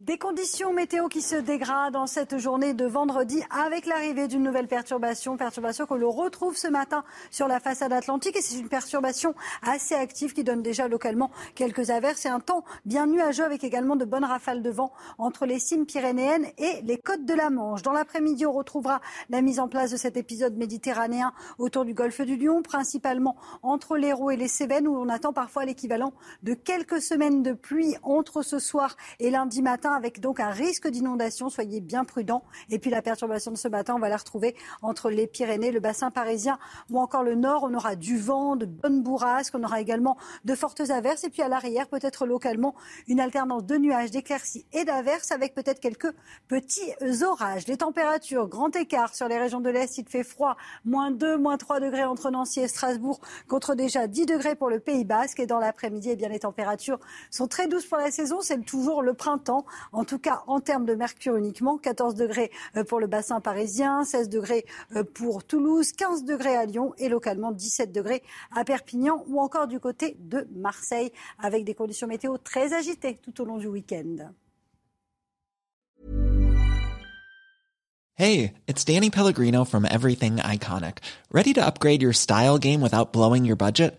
Des conditions météo qui se dégradent en cette journée de vendredi avec l'arrivée d'une nouvelle perturbation, perturbation que l'on retrouve ce matin sur la façade atlantique et c'est une perturbation assez active qui donne déjà localement quelques averses et un temps bien nuageux avec également de bonnes rafales de vent entre les cimes pyrénéennes et les côtes de la Manche. Dans l'après-midi, on retrouvera la mise en place de cet épisode méditerranéen autour du golfe du Lion, principalement entre l'Hérault et les Cévennes où on attend parfois l'équivalent de quelques semaines de pluie entre ce soir et lundi matin avec donc un risque d'inondation. Soyez bien prudents. Et puis la perturbation de ce matin, on va la retrouver entre les Pyrénées, le bassin parisien ou encore le nord. On aura du vent, de bonnes bourrasques. On aura également de fortes averses. Et puis à l'arrière, peut-être localement, une alternance de nuages, d'éclaircies et d'averses avec peut-être quelques petits orages. Les températures, grand écart sur les régions de l'Est. Il fait froid, moins 2, moins 3 degrés entre Nancy et Strasbourg, contre déjà 10 degrés pour le Pays Basque. Et dans l'après-midi, eh bien, les températures sont très douces pour la saison. C'est toujours le printemps. En tout cas, en termes de mercure uniquement, 14 degrés euh, pour le bassin parisien, 16 degrés euh, pour Toulouse, 15 degrés à Lyon et localement 17 degrés à Perpignan ou encore du côté de Marseille avec des conditions météo très agitées tout au long du week-end. Hey, it's Danny Pellegrino from Everything Iconic. Ready to upgrade your style game without blowing your budget?